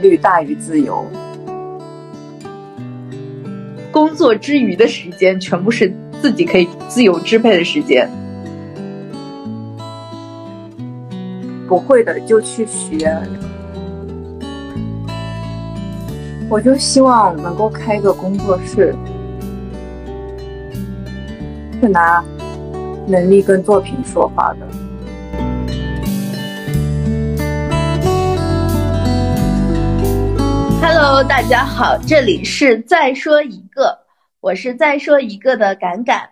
律大于自由。工作之余的时间全部是自己可以自由支配的时间。不会的就去学。我就希望能够开一个工作室，是拿能力跟作品说话的。Hello，大家好，这里是再说一个，我是再说一个的敢敢。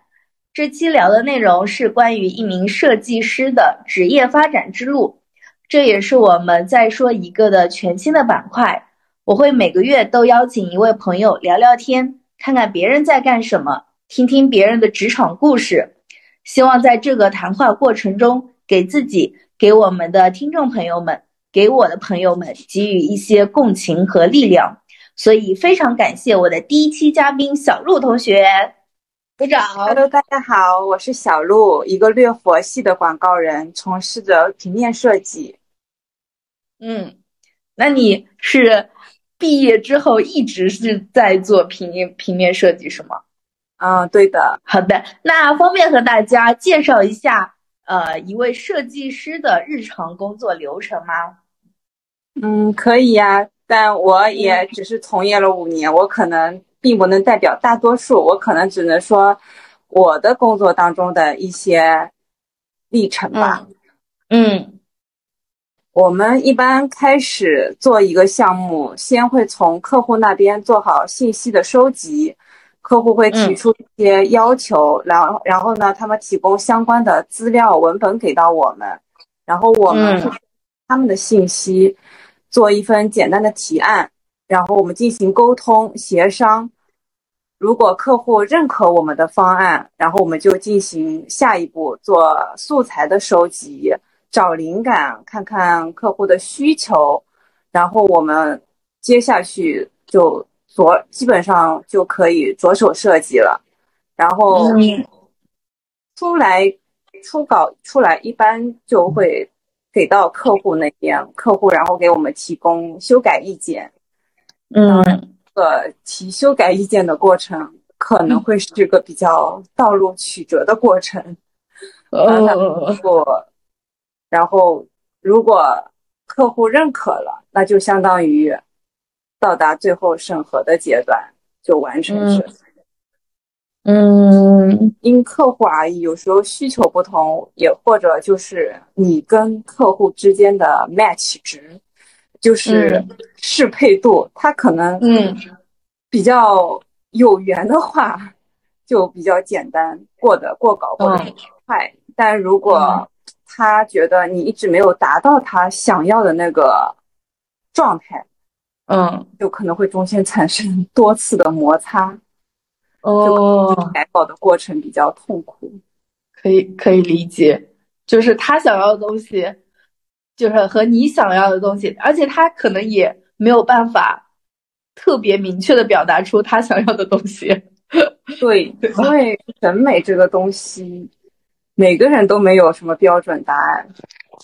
这期聊的内容是关于一名设计师的职业发展之路，这也是我们再说一个的全新的板块。我会每个月都邀请一位朋友聊聊天，看看别人在干什么，听听别人的职场故事。希望在这个谈话过程中，给自己、给我们的听众朋友们、给我的朋友们给予一些共情和力量。所以非常感谢我的第一期嘉宾小鹿同学，鼓掌。Hello，大家好，我是小鹿，一个略佛系的广告人，从事着平面设计。嗯，那你是？毕业之后一直是在做平面平面设计，是吗？嗯，对的。好的，那方便和大家介绍一下，呃，一位设计师的日常工作流程吗？嗯，可以呀，但我也只是从业了五年，我可能并不能代表大多数，我可能只能说我的工作当中的一些历程吧。嗯。我们一般开始做一个项目，先会从客户那边做好信息的收集，客户会提出一些要求，然后然后呢，他们提供相关的资料文本给到我们，然后我们他们的信息做一份简单的提案，然后我们进行沟通协商，如果客户认可我们的方案，然后我们就进行下一步做素材的收集。找灵感，看看客户的需求，然后我们接下去就着基本上就可以着手设计了。然后出来初稿出来，一般就会给到客户那边，客户然后给我们提供修改意见。嗯，呃提修改意见的过程可能会是个比较道路曲折的过程。哦，我。然后，如果客户认可了，那就相当于到达最后审核的阶段，就完成设计。嗯，因客户而异，有时候需求不同，也或者就是你跟客户之间的 match 值，就是适配度，他可能嗯。比较有缘的话，就比较简单过得过稿过得快，但如果他觉得你一直没有达到他想要的那个状态，嗯，就可能会中间产生多次的摩擦，哦，改稿的过程比较痛苦，可以可以理解，就是他想要的东西，就是和你想要的东西，而且他可能也没有办法特别明确的表达出他想要的东西，对，因为审美这个东西。每个人都没有什么标准答案，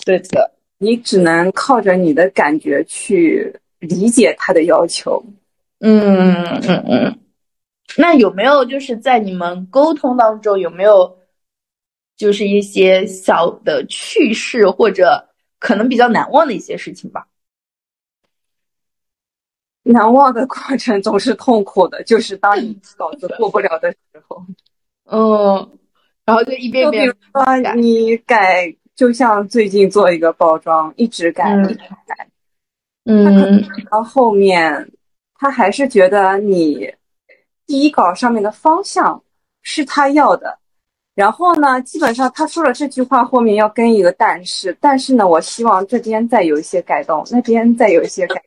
对的，你只能靠着你的感觉去理解他的要求。嗯嗯嗯。那有没有就是在你们沟通当中有没有就是一些小的趣事或者可能比较难忘的一些事情吧？难忘的过程总是痛苦的，就是当你稿子过不了的时候。嗯。然后就一遍遍改，你改，就像最近做一个包装，一直改，一直改，嗯，到后面他还是觉得你第一稿上面的方向是他要的，然后呢，基本上他说了这句话后面要跟一个但是，但是呢，我希望这边再有一些改动，那边再有一些改，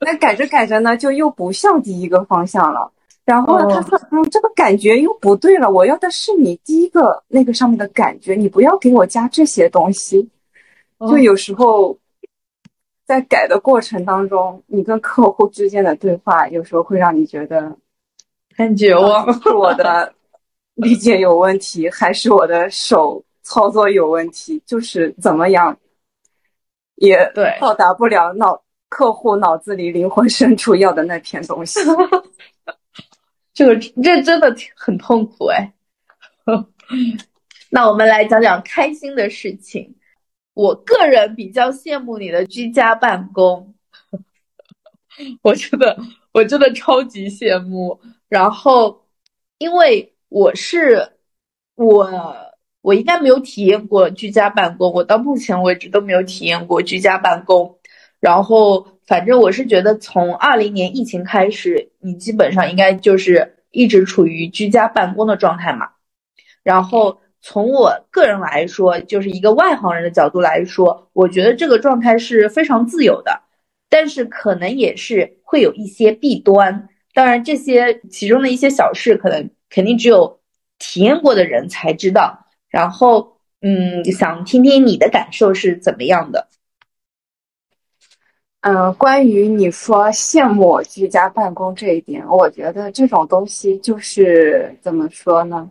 那改着改着呢，就又不像第一个方向了。然后呢，他说：“嗯，这个感觉又不对了。我要的是你第一个那个上面的感觉，你不要给我加这些东西。就有时候在改的过程当中，你跟客户之间的对话，有时候会让你觉得很绝望。是我的理解有问题，还是我的手操作有问题？就是怎么样也对到达不了脑客户脑子里灵魂深处要的那片东西。这个这真的很痛苦哎。那我们来讲讲开心的事情。我个人比较羡慕你的居家办公，我真的我真的超级羡慕。然后，因为我是我我应该没有体验过居家办公，我到目前为止都没有体验过居家办公。然后，反正我是觉得从二零年疫情开始，你基本上应该就是一直处于居家办公的状态嘛。然后。从我个人来说，就是一个外行人的角度来说，我觉得这个状态是非常自由的，但是可能也是会有一些弊端。当然，这些其中的一些小事，可能肯定只有体验过的人才知道。然后，嗯，想听听你的感受是怎么样的？嗯，关于你说羡慕居家办公这一点，我觉得这种东西就是怎么说呢？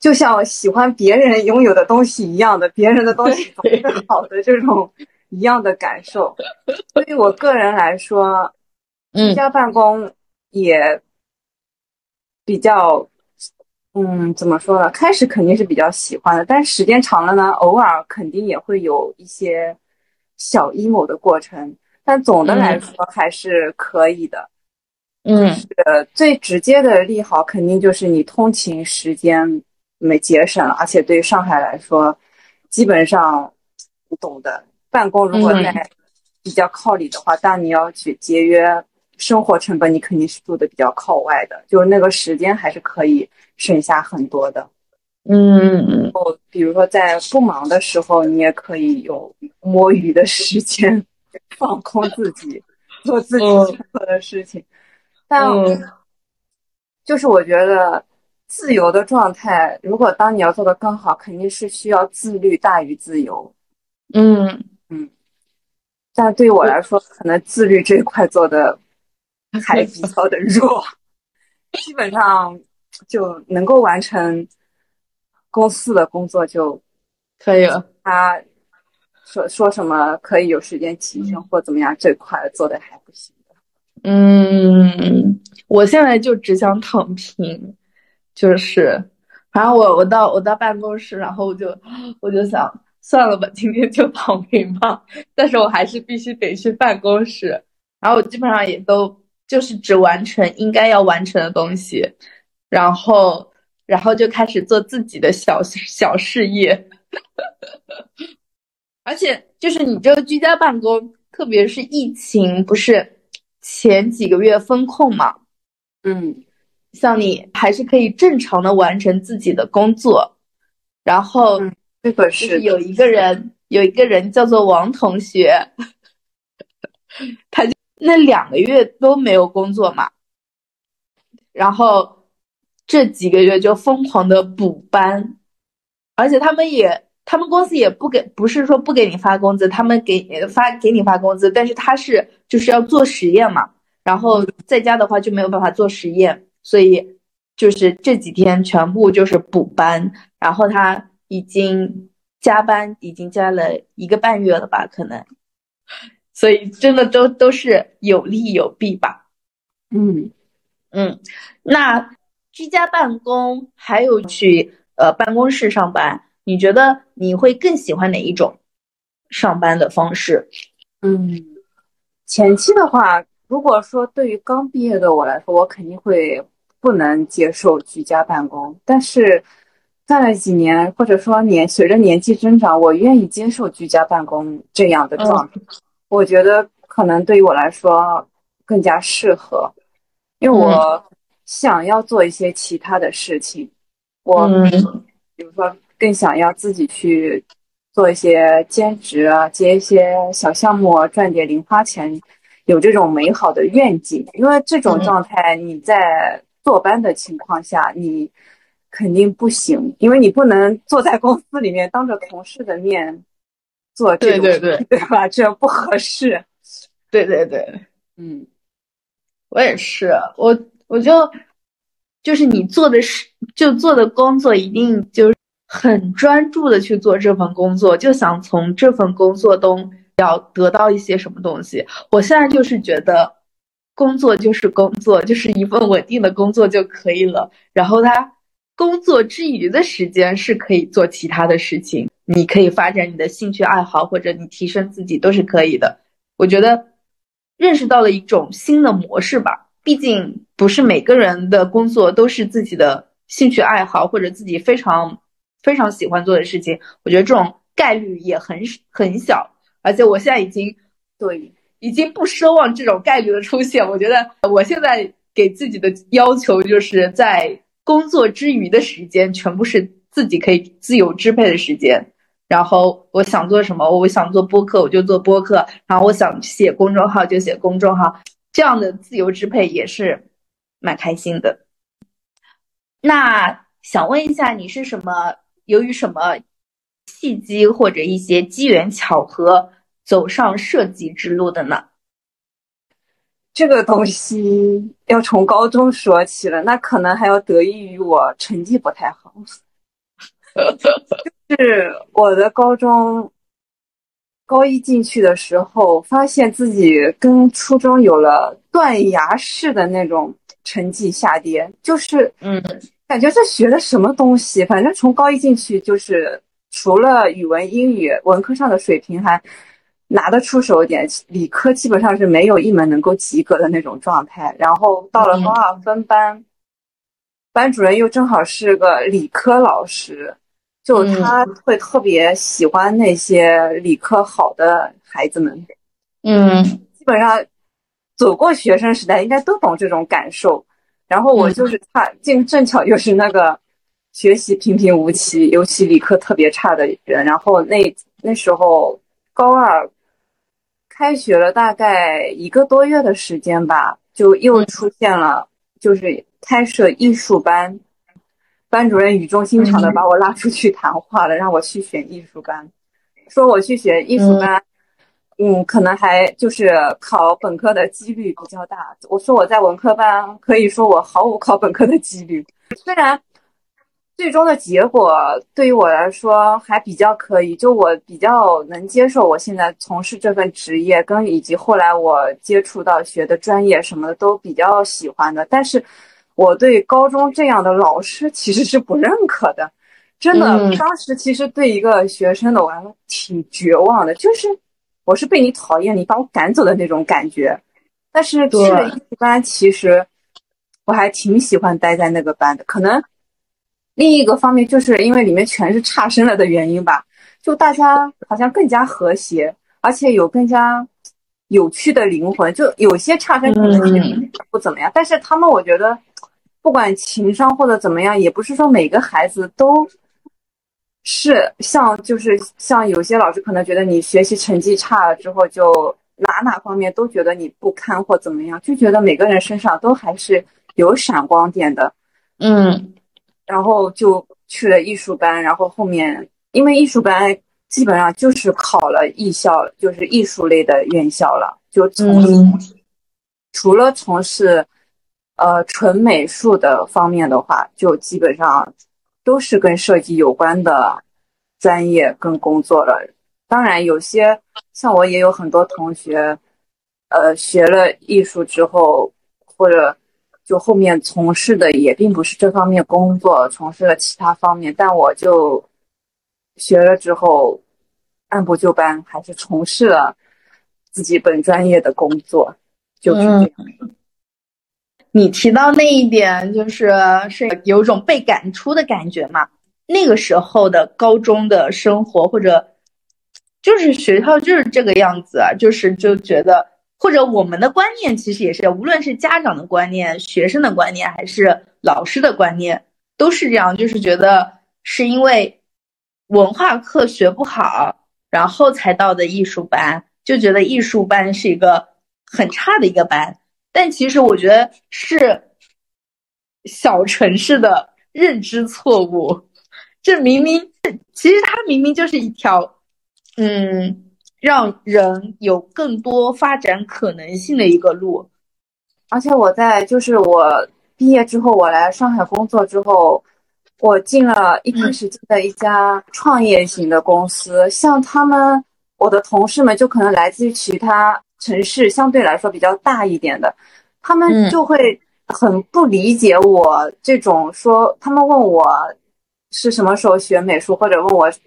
就像喜欢别人拥有的东西一样的，别人的东西总是好的这种一样的感受。对于我个人来说，居家办公也比较，嗯，怎么说呢？开始肯定是比较喜欢的，但是时间长了呢，偶尔肯定也会有一些小 emo 的过程。但总的来说还是可以的。嗯，最直接的利好肯定就是你通勤时间。没节省，而且对于上海来说，基本上你懂的。办公如果在比较靠里的话，但你要去节约生活成本，你肯定是住的比较靠外的，就是那个时间还是可以省下很多的。嗯，哦，比如说在不忙的时候，你也可以有摸鱼的时间，放空自己，做自己想做的事情。但就是我觉得。自由的状态，如果当你要做的更好，肯定是需要自律大于自由。嗯嗯，但对于我来说，可能自律这一块做的还比 较的弱，基本上就能够完成公司的工作就可以了。他说说什么可以有时间提升或怎么样，这块做的还不行嗯，我现在就只想躺平。就是，反正我我到我到办公室，然后我就我就想算了吧，今天就躺平吧。但是我还是必须得去办公室，然后我基本上也都就是只完成应该要完成的东西，然后然后就开始做自己的小小事业。而且就是你这个居家办公，特别是疫情不是前几个月封控嘛，嗯。像你还是可以正常的完成自己的工作，然后这个是有一个人，有一个人叫做王同学，他就那两个月都没有工作嘛，然后这几个月就疯狂的补班，而且他们也，他们公司也不给，不是说不给你发工资，他们给发给你发工资，但是他是就是要做实验嘛，然后在家的话就没有办法做实验。所以就是这几天全部就是补班，然后他已经加班已经加了一个半月了吧，可能，所以真的都都是有利有弊吧。嗯嗯，那居家办公还有去呃办公室上班，你觉得你会更喜欢哪一种上班的方式？嗯，前期的话。如果说对于刚毕业的我来说，我肯定会不能接受居家办公。但是干了几年，或者说年随着年纪增长，我愿意接受居家办公这样的状态。我觉得可能对于我来说更加适合，因为我想要做一些其他的事情。我比如说更想要自己去做一些兼职啊，接一些小项目，赚点零花钱。有这种美好的愿景，因为这种状态你在坐班的情况下，你肯定不行，因为你不能坐在公司里面当着同事的面做这种，对对对，对吧？这不合适。对对对，嗯，我也是，我我就就是你做的事，就做的工作一定就是很专注的去做这份工作，就想从这份工作中要得到一些什么东西。我现在就是觉得，工作就是工作，就是一份稳定的工作就可以了。然后他工作之余的时间是可以做其他的事情，你可以发展你的兴趣爱好，或者你提升自己都是可以的。我觉得认识到了一种新的模式吧。毕竟不是每个人的工作都是自己的兴趣爱好或者自己非常非常喜欢做的事情。我觉得这种概率也很很小，而且我现在已经对已经不奢望这种概率的出现。我觉得我现在给自己的要求就是在工作之余的时间全部是自己可以自由支配的时间。然后我想做什么，我想做播客我就做播客，然后我想写公众号就写公众号。这样的自由支配也是蛮开心的。那想问一下，你是什么？由于什么契机或者一些机缘巧合走上设计之路的呢？这个东西要从高中说起了，那可能还要得益于我成绩不太好，就是我的高中。高一进去的时候，发现自己跟初中有了断崖式的那种成绩下跌，就是嗯，感觉这学的什么东西？反正从高一进去，就是除了语文、英语文科上的水平还拿得出手一点，理科基本上是没有一门能够及格的那种状态。然后到了高二分班，班主任又正好是个理科老师。就他会特别喜欢那些理科好的孩子们，嗯，基本上走过学生时代应该都懂这种感受。然后我就是差，正正巧又是那个学习平平无奇，尤其理科特别差的人。然后那那时候高二开学了，大概一个多月的时间吧，就又出现了，就是开设艺术班。班主任语重心长的把我拉出去谈话了，让我去选艺术班，说我去选艺术班，嗯，可能还就是考本科的几率比较大。我说我在文科班，可以说我毫无考本科的几率。虽然最终的结果对于我来说还比较可以，就我比较能接受我现在从事这份职业，跟以及后来我接触到学的专业什么的都比较喜欢的，但是。我对高中这样的老师其实是不认可的，真的。当时其实对一个学生的我还挺绝望的，就是我是被你讨厌，你把我赶走的那种感觉。但是去了艺术班，其实我还挺喜欢待在那个班的。可能另一个方面就是因为里面全是差生了的原因吧，就大家好像更加和谐，而且有更加有趣的灵魂。就有些差生可能不怎么样，但是他们我觉得。不管情商或者怎么样，也不是说每个孩子都是像，就是像有些老师可能觉得你学习成绩差了之后，就哪哪方面都觉得你不堪或怎么样，就觉得每个人身上都还是有闪光点的。嗯，然后就去了艺术班，然后后面因为艺术班基本上就是考了艺校，就是艺术类的院校了，就从除了从事。呃，纯美术的方面的话，就基本上都是跟设计有关的专业跟工作了。当然，有些像我也有很多同学，呃，学了艺术之后，或者就后面从事的也并不是这方面工作，从事了其他方面。但我就学了之后，按部就班，还是从事了自己本专业的工作，就是这样。你提到那一点，就是是有种被赶出的感觉嘛？那个时候的高中的生活，或者就是学校就是这个样子啊，就是就觉得，或者我们的观念其实也是，无论是家长的观念、学生的观念，还是老师的观念，都是这样，就是觉得是因为文化课学不好，然后才到的艺术班，就觉得艺术班是一个很差的一个班。但其实我觉得是小城市的认知错误，这明明其实它明明就是一条，嗯，让人有更多发展可能性的一个路。而且我在就是我毕业之后，我来上海工作之后，我进了一开始进的一家创业型的公司，像他们。我的同事们就可能来自于其他城市，相对来说比较大一点的，他们就会很不理解我这种说，他们问我是什么时候学美术，或者问我是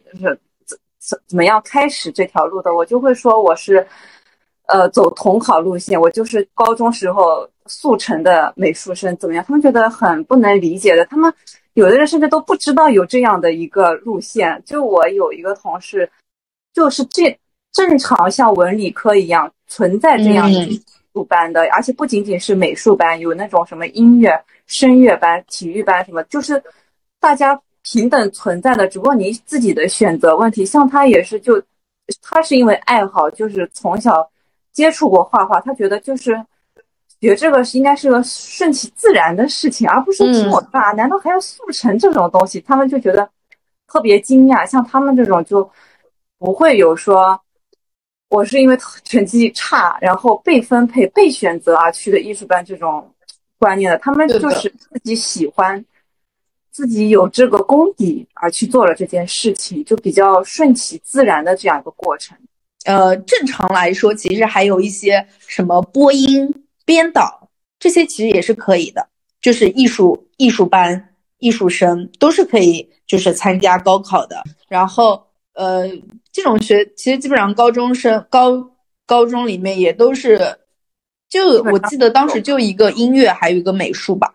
怎怎怎么样开始这条路的，我就会说我是呃走统考路线，我就是高中时候速成的美术生，怎么样？他们觉得很不能理解的，他们有的人甚至都不知道有这样的一个路线。就我有一个同事，就是这。正常像文理科一样存在这样艺术班的，而且不仅仅是美术班，有那种什么音乐、声乐班、体育班什么，就是大家平等存在的，只不过你自己的选择问题。像他也是，就他是因为爱好，就是从小接触过画画，他觉得就是学这个是应该是个顺其自然的事情，而不是听我爸。难道还要速成这种东西？他们就觉得特别惊讶。像他们这种就不会有说。我是因为成绩差，然后被分配、被选择而去的艺术班这种观念的，他们就是自己喜欢，自己有这个功底而去做了这件事情，就比较顺其自然的这样一个过程。呃，正常来说，其实还有一些什么播音、编导这些，其实也是可以的，就是艺术艺术班、艺术生都是可以，就是参加高考的。然后，呃。这种学其实基本上高中生高高中里面也都是，就我记得当时就一个音乐，还有一个美术吧。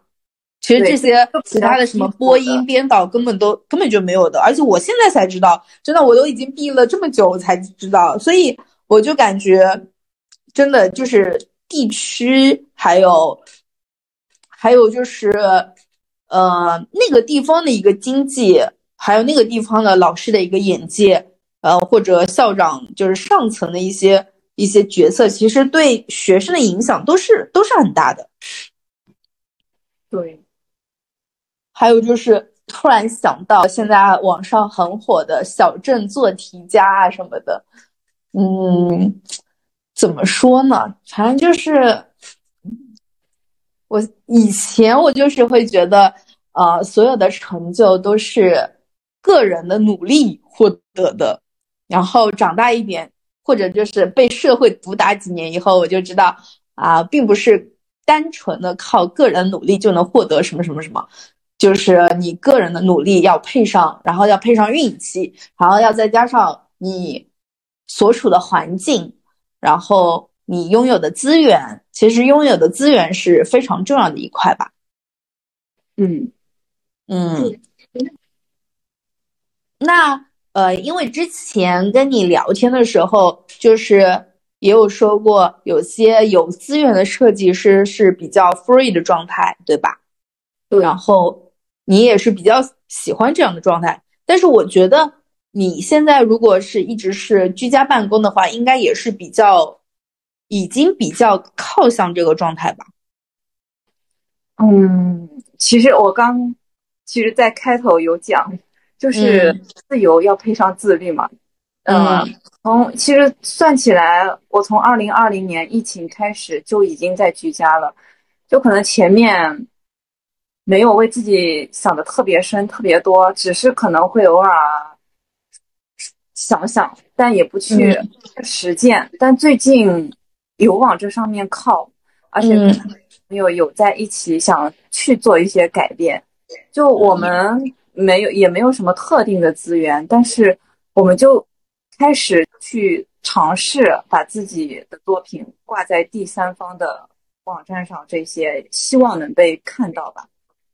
其实这些其他的什么播音编导根本都根本就没有的，而且我现在才知道，真的我都已经毕了这么久才知道，所以我就感觉真的就是地区还有还有就是呃那个地方的一个经济，还有那个地方的老师的一个眼界。呃，或者校长就是上层的一些一些决策，其实对学生的影响都是都是很大的。对，还有就是突然想到现在网上很火的小镇做题家啊什么的，嗯，怎么说呢？反正就是我以前我就是会觉得，呃，所有的成就都是个人的努力获得的。然后长大一点，或者就是被社会毒打几年以后，我就知道啊，并不是单纯的靠个人努力就能获得什么什么什么，就是你个人的努力要配上，然后要配上运气，然后要再加上你所处的环境，然后你拥有的资源，其实拥有的资源是非常重要的一块吧。嗯嗯，那。呃，因为之前跟你聊天的时候，就是也有说过，有些有资源的设计师是比较 free 的状态，对吧？对。然后你也是比较喜欢这样的状态，但是我觉得你现在如果是一直是居家办公的话，应该也是比较已经比较靠向这个状态吧？嗯，其实我刚其实，在开头有讲。就是自由要配上自律嘛，嗯，从其实算起来，我从二零二零年疫情开始就已经在居家了，就可能前面没有为自己想的特别深、特别多，只是可能会偶尔想想，但也不去实践。但最近有往这上面靠，而且朋友有在一起想去做一些改变，就我们。没有，也没有什么特定的资源，但是我们就开始去尝试把自己的作品挂在第三方的网站上，这些希望能被看到吧，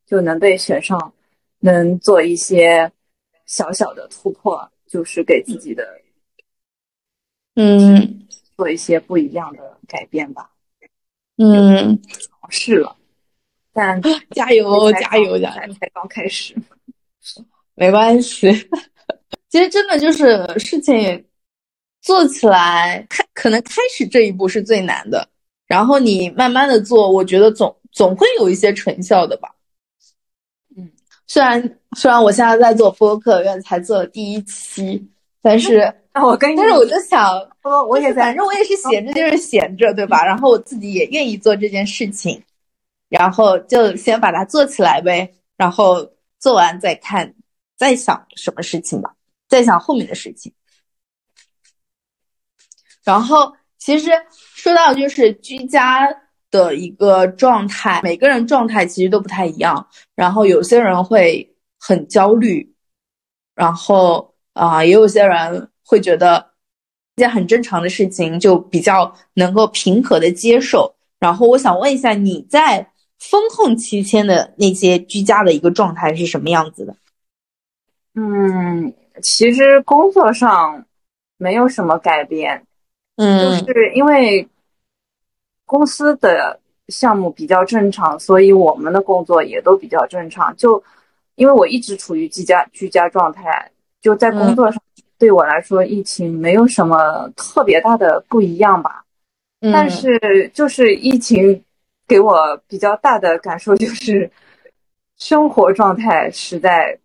就能被选上，能做一些小小的突破，就是给自己的，嗯，做一些不一样的改变吧。嗯，尝试了，但加油，加油，加油，才刚开始。没关系，其实真的就是事情做起来开，可能开始这一步是最难的，然后你慢慢的做，我觉得总总会有一些成效的吧。嗯，虽然虽然我现在在做播客，因为才做第一期，但是 啊，我跟但是我就想，我也反正我也是闲着就是闲着，对吧？然后我自己也愿意做这件事情，然后就先把它做起来呗，然后做完再看。再想什么事情吧，再想后面的事情。然后其实说到就是居家的一个状态，每个人状态其实都不太一样。然后有些人会很焦虑，然后啊，也有些人会觉得一件很正常的事情，就比较能够平和的接受。然后我想问一下，你在风控期间的那些居家的一个状态是什么样子的？嗯，其实工作上没有什么改变，嗯，就是因为公司的项目比较正常，所以我们的工作也都比较正常。就因为我一直处于居家居家状态，就在工作上对我来说，疫情没有什么特别大的不一样吧。但是就是疫情给我比较大的感受就是生活状态实在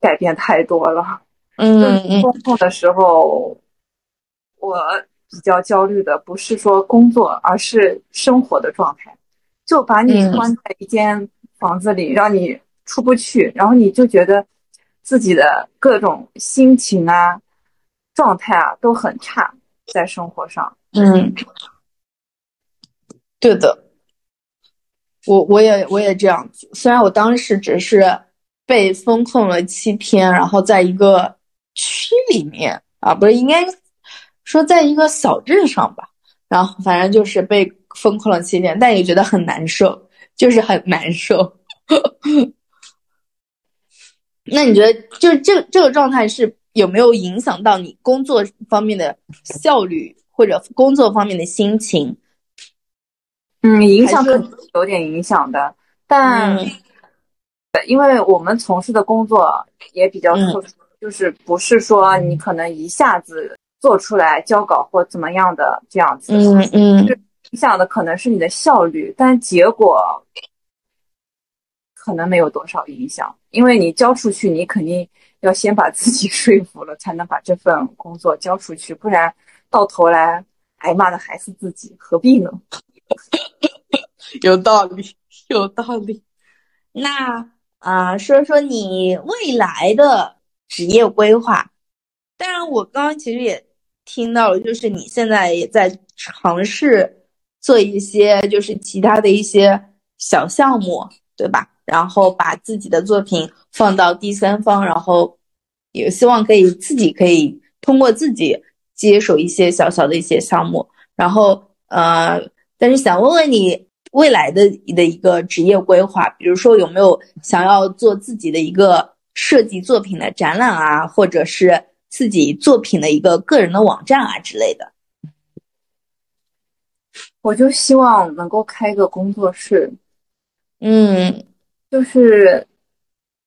改变太多了。嗯嗯。工作的时候，我比较焦虑的不是说工作，而是生活的状态。就把你关在一间房子里，让你出不去，然后你就觉得自己的各种心情啊、状态啊都很差，在生活上。嗯。对的，我我也我也这样子。虽然我当时只是被封控了七天，然后在一个区里面啊，不是应该说在一个小镇上吧，然后反正就是被封控了七天，但也觉得很难受，就是很难受。那你觉得，就这这个状态是有没有影响到你工作方面的效率，或者工作方面的心情？嗯，影响肯定有点影响的，但因为我们从事的工作也比较特殊，就是不是说你可能一下子做出来交稿或怎么样的这样子，嗯嗯，影响的可能是你的效率，但结果可能没有多少影响，因为你交出去，你肯定要先把自己 说服了，才能把这份工作交出去，不然到头来挨骂的还是自己，何必呢？有道理，有道理。那啊，说说你未来的职业规划。当然，我刚刚其实也听到了，就是你现在也在尝试做一些，就是其他的一些小项目，对吧？然后把自己的作品放到第三方，然后也希望可以自己可以通过自己接手一些小小的一些项目，然后呃。但是想问问你未来的的一个职业规划，比如说有没有想要做自己的一个设计作品的展览啊，或者是自己作品的一个个人的网站啊之类的？我就希望能够开个工作室。嗯，就是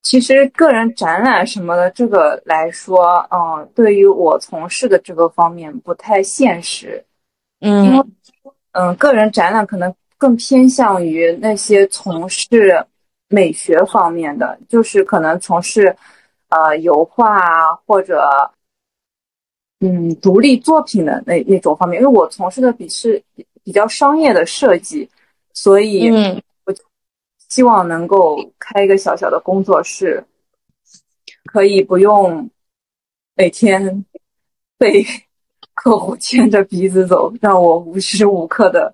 其实个人展览什么的，这个来说，嗯，对于我从事的这个方面不太现实。嗯，因为。嗯，个人展览可能更偏向于那些从事美学方面的，就是可能从事呃油画啊或者嗯独立作品的那那种方面。因为我从事的比是比较商业的设计，所以我希望能够开一个小小的工作室，可以不用每天被。客户牵着鼻子走，让我无时无刻的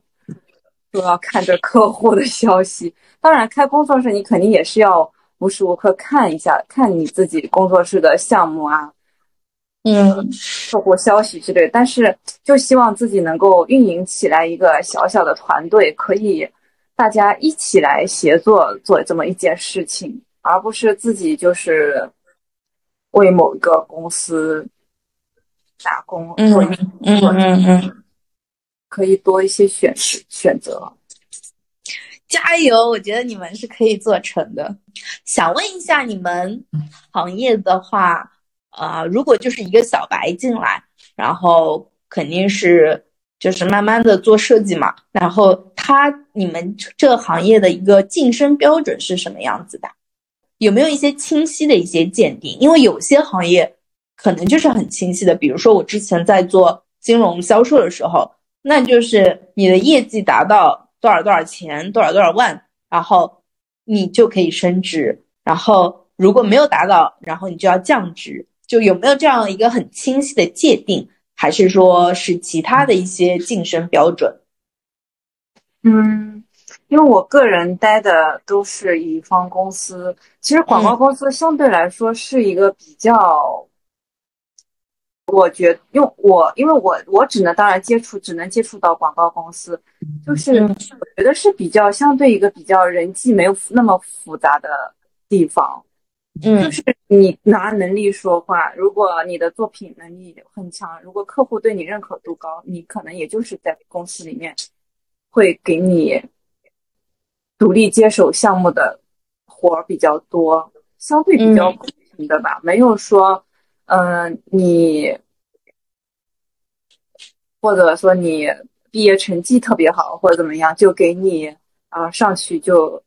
都要看着客户的消息。当然，开工作室你肯定也是要无时无刻看一下，看你自己工作室的项目啊，嗯，客户消息之类。但是，就希望自己能够运营起来一个小小的团队，可以大家一起来协作做这么一件事情，而不是自己就是为某一个公司。打工，嗯嗯嗯嗯，可以多一些选选择。加油！我觉得你们是可以做成的。想问一下，你们行业的话，呃，如果就是一个小白进来，然后肯定是就是慢慢的做设计嘛，然后他你们这个行业的一个晋升标准是什么样子的？有没有一些清晰的一些鉴定？因为有些行业。可能就是很清晰的，比如说我之前在做金融销售的时候，那就是你的业绩达到多少多少钱，多少多少万，然后你就可以升职。然后如果没有达到，然后你就要降职。就有没有这样一个很清晰的界定？还是说是其他的一些晋升标准？嗯，因为我个人待的都是乙方公司，其实广告公司相对来说是一个比较，我觉，因为我因为我我只能当然接触，只能接触到广告公司，就是我觉得是比较相对一个比较人际没有那么复杂的地方。嗯，就是你拿能力说话，如果你的作品能力很强，如果客户对你认可度高，你可能也就是在公司里面会给你独立接手项目的活儿比较多，相对比较公平的吧，没有说，嗯，你或者说你毕业成绩特别好或者怎么样，就给你啊上去就。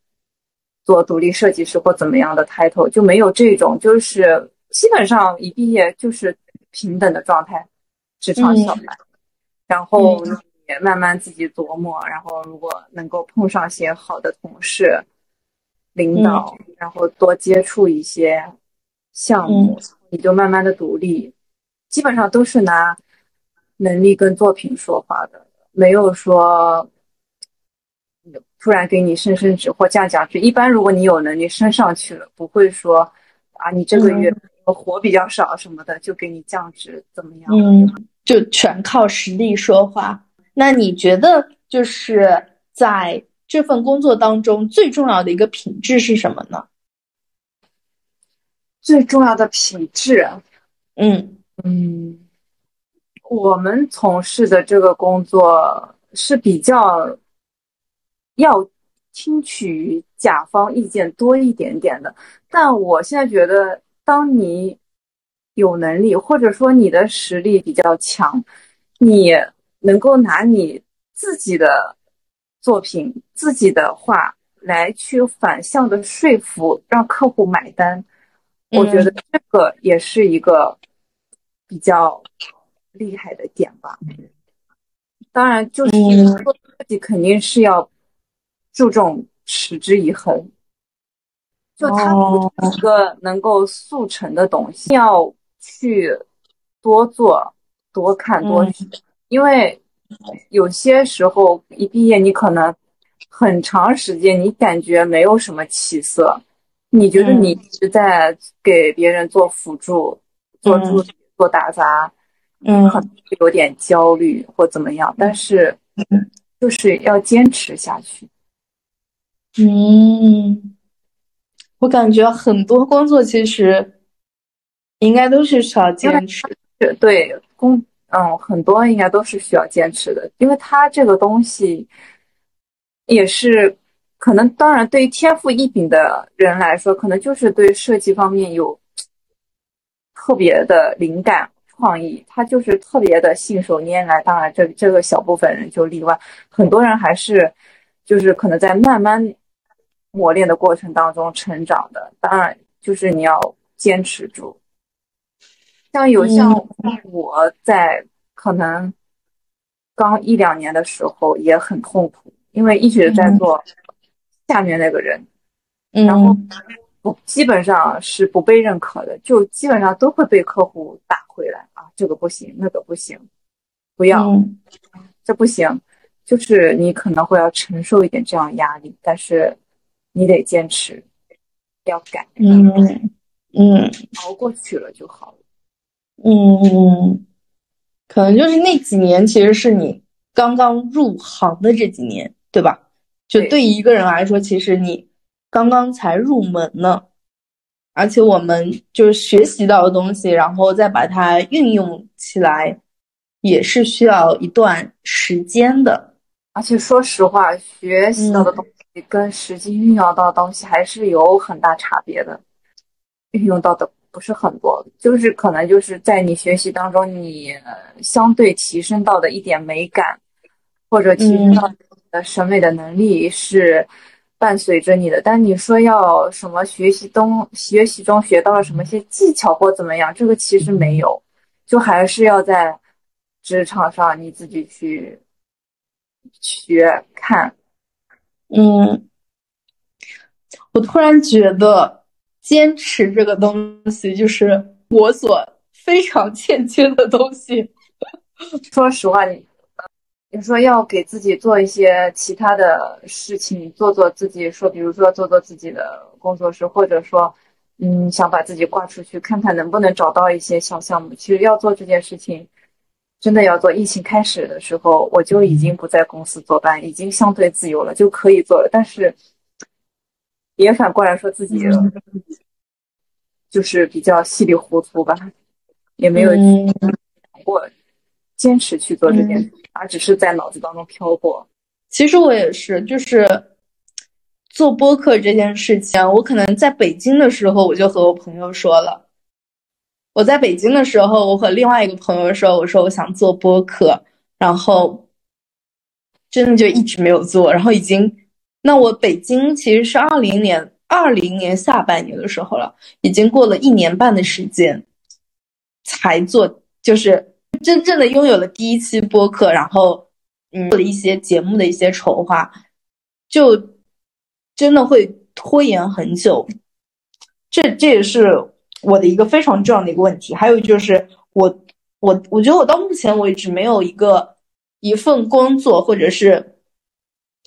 做独立设计师或怎么样的 title 就没有这种，就是基本上一毕业就是平等的状态，职场小白。然后也慢慢自己琢磨，然后如果能够碰上些好的同事、领导，然后多接触一些项目，你就慢慢的独立。基本上都是拿能力跟作品说话的，没有说。突然给你升升职或降降职，一般如果你有能力升上去了，不会说啊，你这个月活比较少什么的，就给你降职怎么样？嗯，就全靠实力说话。那你觉得就是在这份工作当中最重要的一个品质是什么呢？最重要的品质，嗯嗯，我们从事的这个工作是比较。要听取甲方意见多一点点的，但我现在觉得，当你有能力，或者说你的实力比较强，你能够拿你自己的作品、自己的话来去反向的说服，让客户买单，我觉得这个也是一个比较厉害的点吧。当然，就是做设计肯定是要。注重持之以恒，就它不是一个能够速成的东西，要去多做、多看、多学，因为有些时候一毕业，你可能很长时间你感觉没有什么起色，你觉得你一直在给别人做辅助、做助理、做打杂，嗯，可能有点焦虑或怎么样，但是就是要坚持下去。嗯，我感觉很多工作其实应该都是需要坚持。对，工嗯，很多应该都是需要坚持的，因为它这个东西也是可能，当然对于天赋异禀的人来说，可能就是对设计方面有特别的灵感创意，他就是特别的信手拈来。当然，这这个小部分人就例外，很多人还是就是可能在慢慢。磨练的过程当中成长的，当然就是你要坚持住。像有像我在可能刚一两年的时候也很痛苦，因为一直在做下面那个人，嗯然后不基本上是不被认可的，就基本上都会被客户打回来啊，这个不行，那个不行，不要，这不行，就是你可能会要承受一点这样压力，但是。你得坚持，要改，嗯嗯，熬过去了就好了。嗯，可能就是那几年，其实是你刚刚入行的这几年，对吧？就对于一个人来说，其实你刚刚才入门呢，而且我们就是学习到的东西，然后再把它运用起来，也是需要一段时间的。而且说实话，学习到的东。跟实际运用到的东西还是有很大差别的，运用到的不是很多，就是可能就是在你学习当中，你相对提升到的一点美感，或者提升到的审美的能力是伴随着你的。但你说要什么学习东学习中学到了什么些技巧或怎么样，这个其实没有，就还是要在职场上你自己去学看。嗯，我突然觉得坚持这个东西就是我所非常欠缺的东西。说实话，你你说要给自己做一些其他的事情，做做自己说，比如说做做自己的工作室，或者说，嗯，想把自己挂出去，看看能不能找到一些小项目。其实要做这件事情，真的要做。疫情开始的时候，我就已经不在公司坐班，已经相对自由了，就可以做了。但是也反过来说自己就是比较稀里糊涂吧，也没有过。坚持去做这件事，而只是在脑子当中飘过。其实我也是，就是做播客这件事情，我可能在北京的时候，我就和我朋友说了。我在北京的时候，我和另外一个朋友说，我说我想做播客，然后真的就一直没有做。然后已经，那我北京其实是二零年二零年下半年的时候了，已经过了一年半的时间才做，就是。真正的拥有了第一期播客，然后嗯做了一些节目的一些筹划，就真的会拖延很久。这这也是我的一个非常重要的一个问题。还有就是我我我觉得我到目前为止没有一个一份工作或者是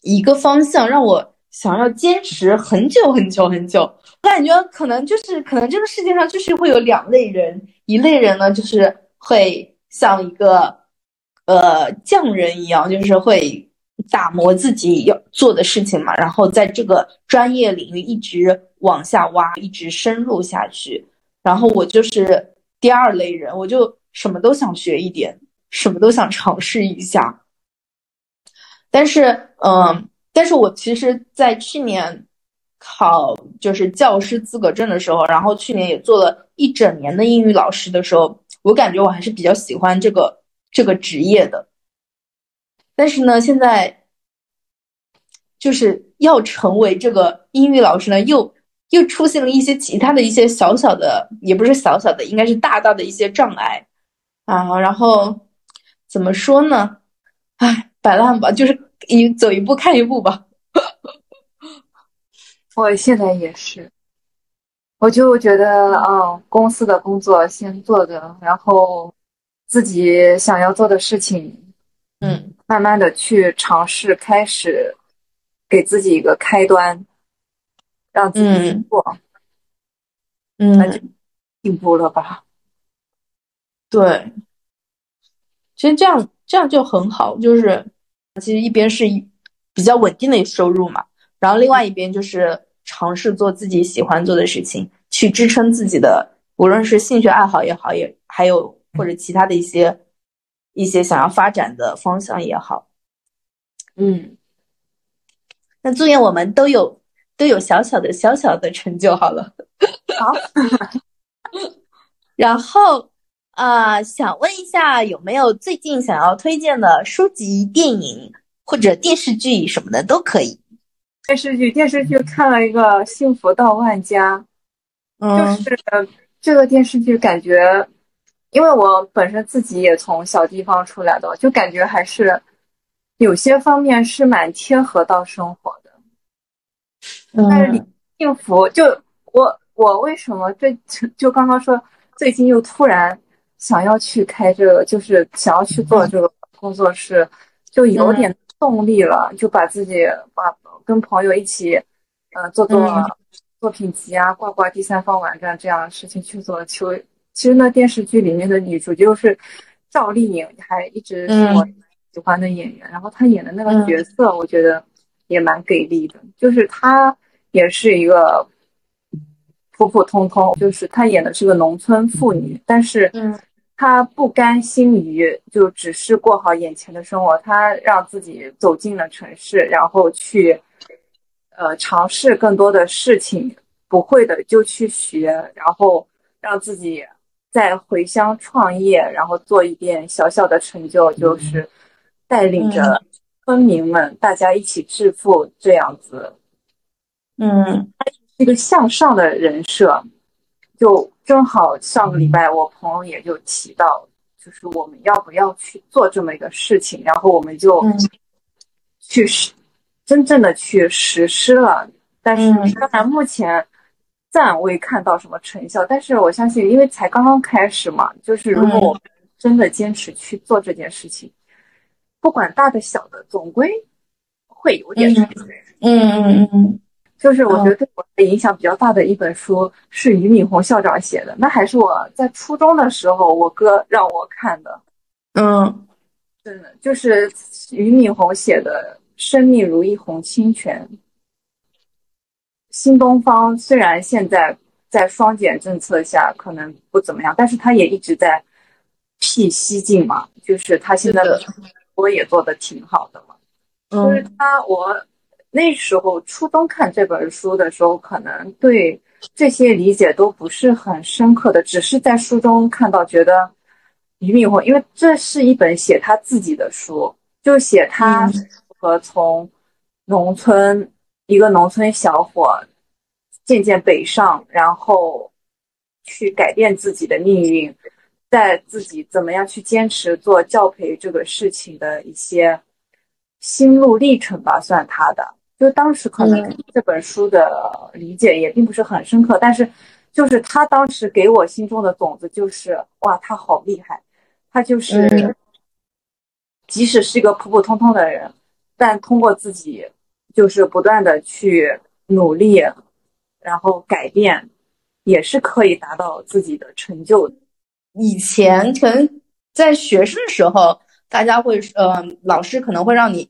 一个方向让我想要坚持很久很久很久。我感觉可能就是可能这个世界上就是会有两类人，一类人呢就是会。像一个呃匠人一样，就是会打磨自己要做的事情嘛，然后在这个专业领域一直往下挖，一直深入下去。然后我就是第二类人，我就什么都想学一点，什么都想尝试一下。但是，嗯，但是我其实，在去年考就是教师资格证的时候，然后去年也做了一整年的英语老师的时候。我感觉我还是比较喜欢这个这个职业的，但是呢，现在就是要成为这个英语老师呢，又又出现了一些其他的一些小小的，也不是小小的，应该是大大的一些障碍啊。然后怎么说呢？唉，摆烂吧，就是一走一步看一步吧。我现在也是。我就觉得，嗯，公司的工作先做着，然后自己想要做的事情，嗯，慢慢的去尝试，开始给自己一个开端，让自己做，嗯，那就进步了吧？对，其实这样这样就很好，就是其实一边是比较稳定的收入嘛，然后另外一边就是。尝试做自己喜欢做的事情，去支撑自己的，无论是兴趣爱好也好，也还有或者其他的一些一些想要发展的方向也好。嗯，那祝愿我们都有都有小小的小小的成就好了。好，然后啊，想问一下，有没有最近想要推荐的书籍、电影或者电视剧什么的都可以。电视剧电视剧看了一个《幸福到万家》，嗯就是这个电视剧感觉，因为我本身自己也从小地方出来的，就感觉还是有些方面是蛮贴合到生活的。但是你幸福，就我我为什么最就刚刚说最近又突然想要去开这个，就是想要去做这个工作室，就有点动力了，就把自己把。跟朋友一起，呃，做做作品集啊，挂挂第三方网站这样的事情去做。求其实那电视剧里面的女主就是赵丽颖，还一直是我喜欢的演员。然后她演的那个角色，我觉得也蛮给力的。就是她也是一个普普通通，就是她演的是个农村妇女，但是她不甘心于就只是过好眼前的生活，她让自己走进了城市，然后去。呃，尝试更多的事情，不会的就去学，然后让自己再回乡创业，然后做一点小小的成就，就是带领着村民们大家一起致富这样子。嗯，一个向上的人设，就正好上个礼拜我朋友也就提到，就是我们要不要去做这么一个事情，然后我们就去试。真正的去实施了，但是当然目前暂未看到什么成效。但是我相信，因为才刚刚开始嘛，就是如果我们真的坚持去做这件事情，不管大的小的，总归会有点什么。嗯嗯嗯，就是我觉得对我的影响比较大的一本书是俞敏洪校长写的，那还是我在初中的时候我哥让我看的。嗯，真的就是俞敏洪写的《生命如一泓清泉》。新东方虽然现在在双减政策下可能不怎么样，但是他也一直在辟蹊径嘛，就是他现在的我也做的挺好的嘛。就是他我那时候初中看这本书的时候，可能对这些理解都不是很深刻的，只是在书中看到觉得俞敏洪，因为这是一本写他自己的书，就写他和从农村。一个农村小伙渐渐北上，然后去改变自己的命运，在自己怎么样去坚持做教培这个事情的一些心路历程吧，算他的。就当时可能这本书的理解也并不是很深刻，但是就是他当时给我心中的种子就是哇，他好厉害，他就是即使是一个普普通通的人，但通过自己。就是不断的去努力，然后改变，也是可以达到自己的成就的。以前可能在学生的时候，大家会，呃，老师可能会让你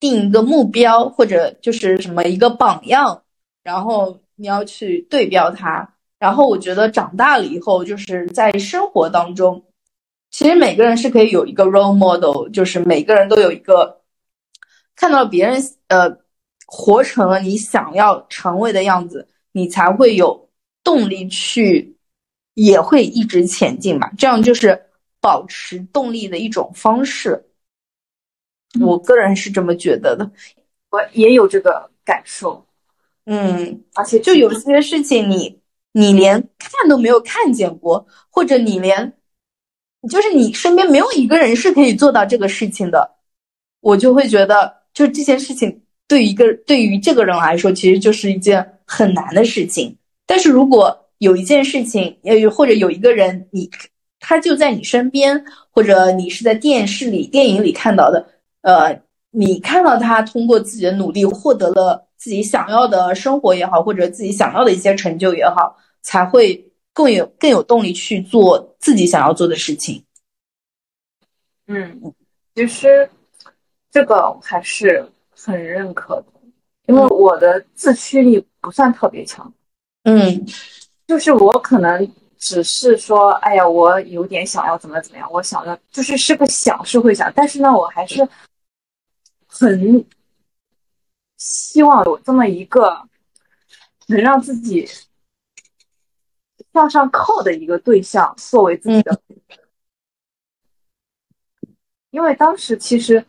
定一个目标，或者就是什么一个榜样，然后你要去对标它。然后我觉得长大了以后，就是在生活当中，其实每个人是可以有一个 role model，就是每个人都有一个看到别人，呃。活成了你想要成为的样子，你才会有动力去，也会一直前进吧。这样就是保持动力的一种方式。我个人是这么觉得的，我也有这个感受。嗯，而且就有些事情，你你连看都没有看见过，或者你连，就是你身边没有一个人是可以做到这个事情的，我就会觉得，就这件事情。对于一个对于这个人来说，其实就是一件很难的事情。但是如果有一件事情，呃，或者有一个人，你他就在你身边，或者你是在电视里、电影里看到的，呃，你看到他通过自己的努力获得了自己想要的生活也好，或者自己想要的一些成就也好，才会更有更有动力去做自己想要做的事情。嗯，其实这个还是。很认可的，因为我的自驱力不算特别强，嗯，就是我可能只是说，哎呀，我有点想要怎么怎么样，我想要就是是个想是会想，但是呢，我还是很希望有这么一个能让自己向上靠的一个对象作为自己的，因为当时其实。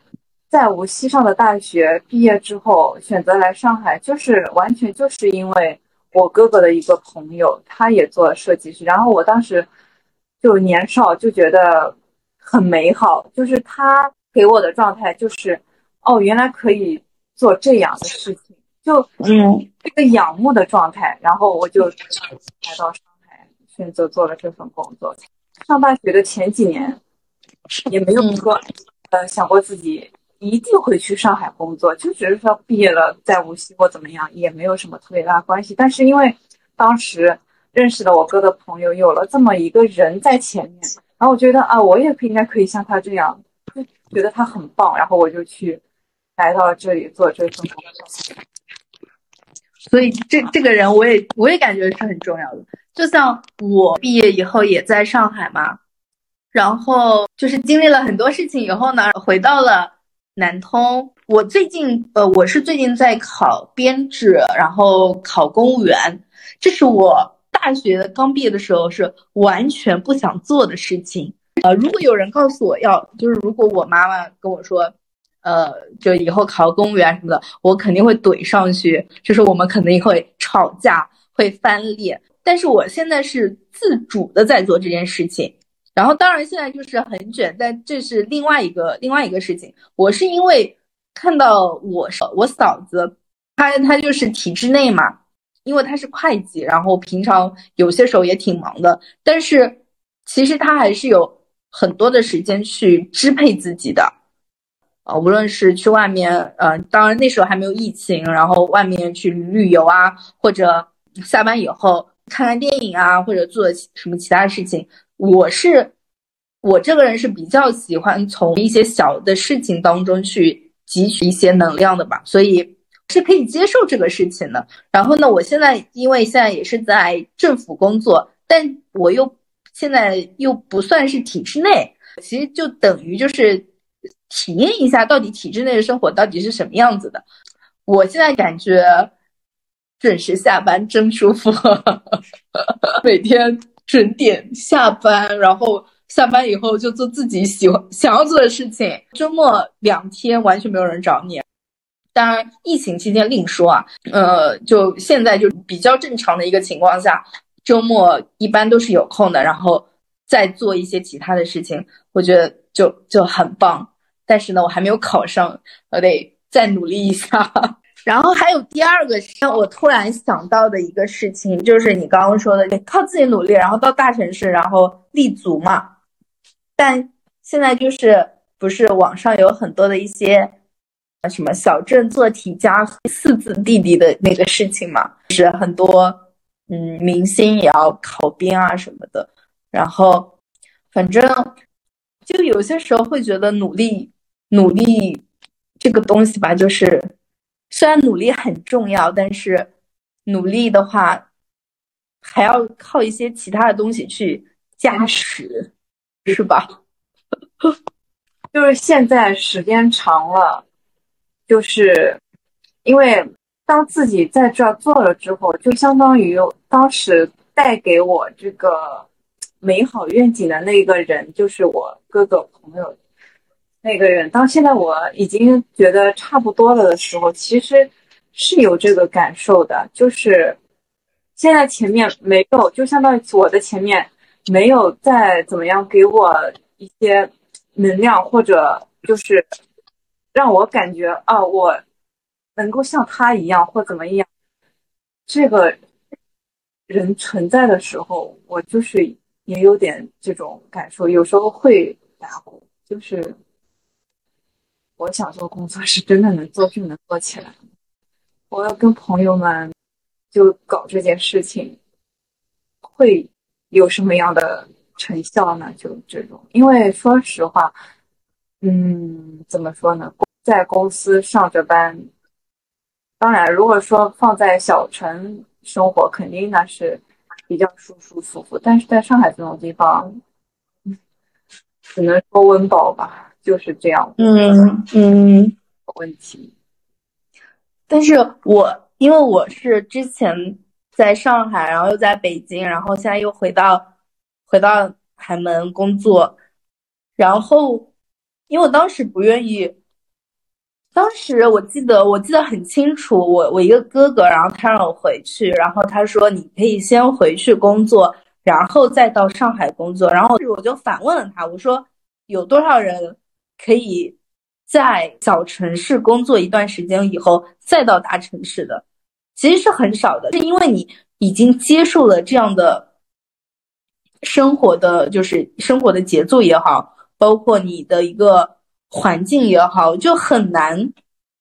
在无锡上的大学毕业之后，选择来上海，就是完全就是因为我哥哥的一个朋友，他也做设计师。然后我当时就年少就觉得很美好，就是他给我的状态就是，哦，原来可以做这样的事情，就嗯，这个仰慕的状态。然后我就来到上海，选择做了这份工作。上大学的前几年也没有说呃想过自己。一定会去上海工作，就只是说毕业了在无锡或怎么样，也没有什么特别大关系。但是因为当时认识了我哥的朋友，有了这么一个人在前面，然后我觉得啊，我也可以应该可以像他这样，就觉得他很棒，然后我就去来到这里做这份工作。所以这这个人，我也我也感觉是很重要的。就像我毕业以后也在上海嘛，然后就是经历了很多事情以后呢，回到了。南通，我最近呃，我是最近在考编制，然后考公务员。这是我大学刚毕业的时候是完全不想做的事情。呃，如果有人告诉我要，就是如果我妈妈跟我说，呃，就以后考公务员什么的，我肯定会怼上去，就是我们肯定会吵架，会翻脸。但是我现在是自主的在做这件事情。然后，当然现在就是很卷，但这是另外一个另外一个事情。我是因为看到我我嫂子，她她就是体制内嘛，因为她是会计，然后平常有些时候也挺忙的，但是其实她还是有很多的时间去支配自己的，啊，无论是去外面，呃，当然那时候还没有疫情，然后外面去旅游啊，或者下班以后看看电影啊，或者做什么其他事情，我是我这个人是比较喜欢从一些小的事情当中去汲取一些能量的吧，所以是可以接受这个事情的。然后呢，我现在因为现在也是在政府工作。但我又现在又不算是体制内，其实就等于就是体验一下到底体制内的生活到底是什么样子的。我现在感觉准时下班真舒服，每天准点下班，然后下班以后就做自己喜欢想要做的事情。周末两天完全没有人找你，当然疫情期间另说啊。呃，就现在就比较正常的一个情况下。周末一般都是有空的，然后再做一些其他的事情，我觉得就就很棒。但是呢，我还没有考上，我得再努力一下。然后还有第二个，让我突然想到的一个事情，就是你刚刚说的，靠自己努力，然后到大城市，然后立足嘛。但现在就是不是网上有很多的一些什么小镇做题家四字弟弟的那个事情嘛，是很多。嗯，明星也要考编啊什么的，然后反正就有些时候会觉得努力努力这个东西吧，就是虽然努力很重要，但是努力的话还要靠一些其他的东西去加持，是吧？就是现在时间长了，就是因为。当自己在这做了之后，就相当于当时带给我这个美好愿景的那个人，就是我哥哥朋友那个人。到现在我已经觉得差不多了的时候，其实是有这个感受的，就是现在前面没有，就相当于我的前面没有再怎么样给我一些能量，或者就是让我感觉啊，我。能够像他一样或怎么样，这个人存在的时候，我就是也有点这种感受，有时候会打鼓，就是我想做工作是真的能做就能做起来。我要跟朋友们就搞这件事情，会有什么样的成效呢？就这种，因为说实话，嗯，怎么说呢，在公司上着班。当然，如果说放在小城生活，肯定那是比较舒舒服服。但是在上海这种地方，只能说温饱吧，就是这样。嗯嗯，问题。但是我因为我是之前在上海，然后又在北京，然后现在又回到回到海门工作，然后因为我当时不愿意。当时我记得，我记得很清楚，我我一个哥哥，然后他让我回去，然后他说你可以先回去工作，然后再到上海工作。然后我就反问了他，我说有多少人可以在小城市工作一段时间以后再到大城市的？其实是很少的，是因为你已经接受了这样的生活的就是生活的节奏也好，包括你的一个。环境也好，就很难，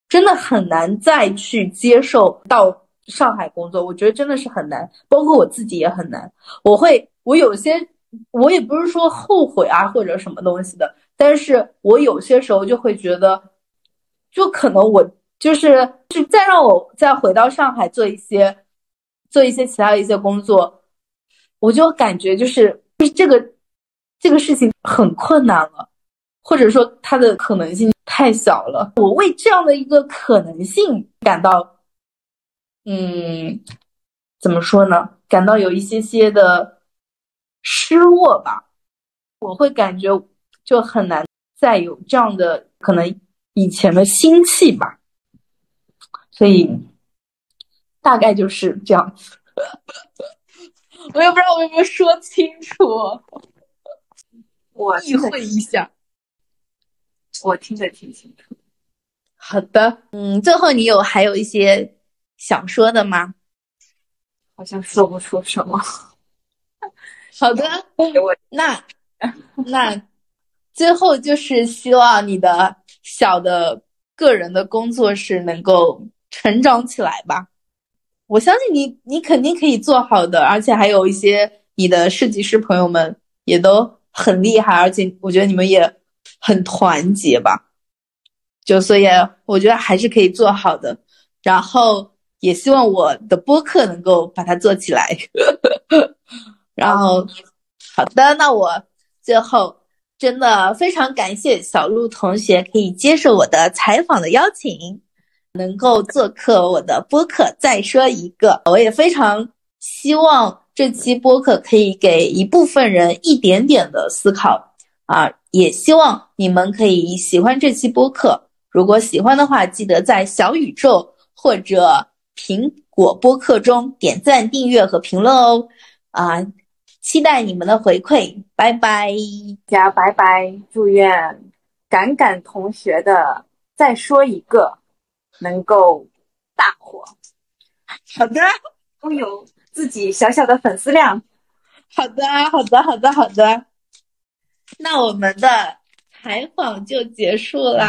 真的很难再去接受到上海工作。我觉得真的是很难，包括我自己也很难。我会，我有些，我也不是说后悔啊或者什么东西的，但是我有些时候就会觉得，就可能我就是，是再让我再回到上海做一些，做一些其他的一些工作，我就感觉就是，就是这个这个事情很困难了。或者说它的可能性太小了，我为这样的一个可能性感到，嗯，怎么说呢？感到有一些些的失落吧。我会感觉就很难再有这样的可能以前的心气吧。所以大概就是这样子。我也不知道我有没有说清楚，我意会一下。我听得挺清楚。好的，嗯，最后你有还有一些想说的吗？好像说不出什么。好的，那 那最后就是希望你的小的个人的工作室能够成长起来吧。我相信你，你肯定可以做好的，而且还有一些你的设计师朋友们也都很厉害，而且我觉得你们也很团结吧。就所以我觉得还是可以做好的，然后也希望我的播客能够把它做起来。然后，好的，那我最后。真的非常感谢小鹿同学可以接受我的采访的邀请，能够做客我的播客。再说一个，我也非常希望这期播客可以给一部分人一点点的思考啊！也希望你们可以喜欢这期播客。如果喜欢的话，记得在小宇宙或者苹果播客中点赞、订阅和评论哦！啊。期待你们的回馈，拜拜，家拜拜！祝愿敢敢同学的再说一个能够大火，好的，拥有自己小小的粉丝量，好的，好的，好的，好的，那我们的采访就结束啦。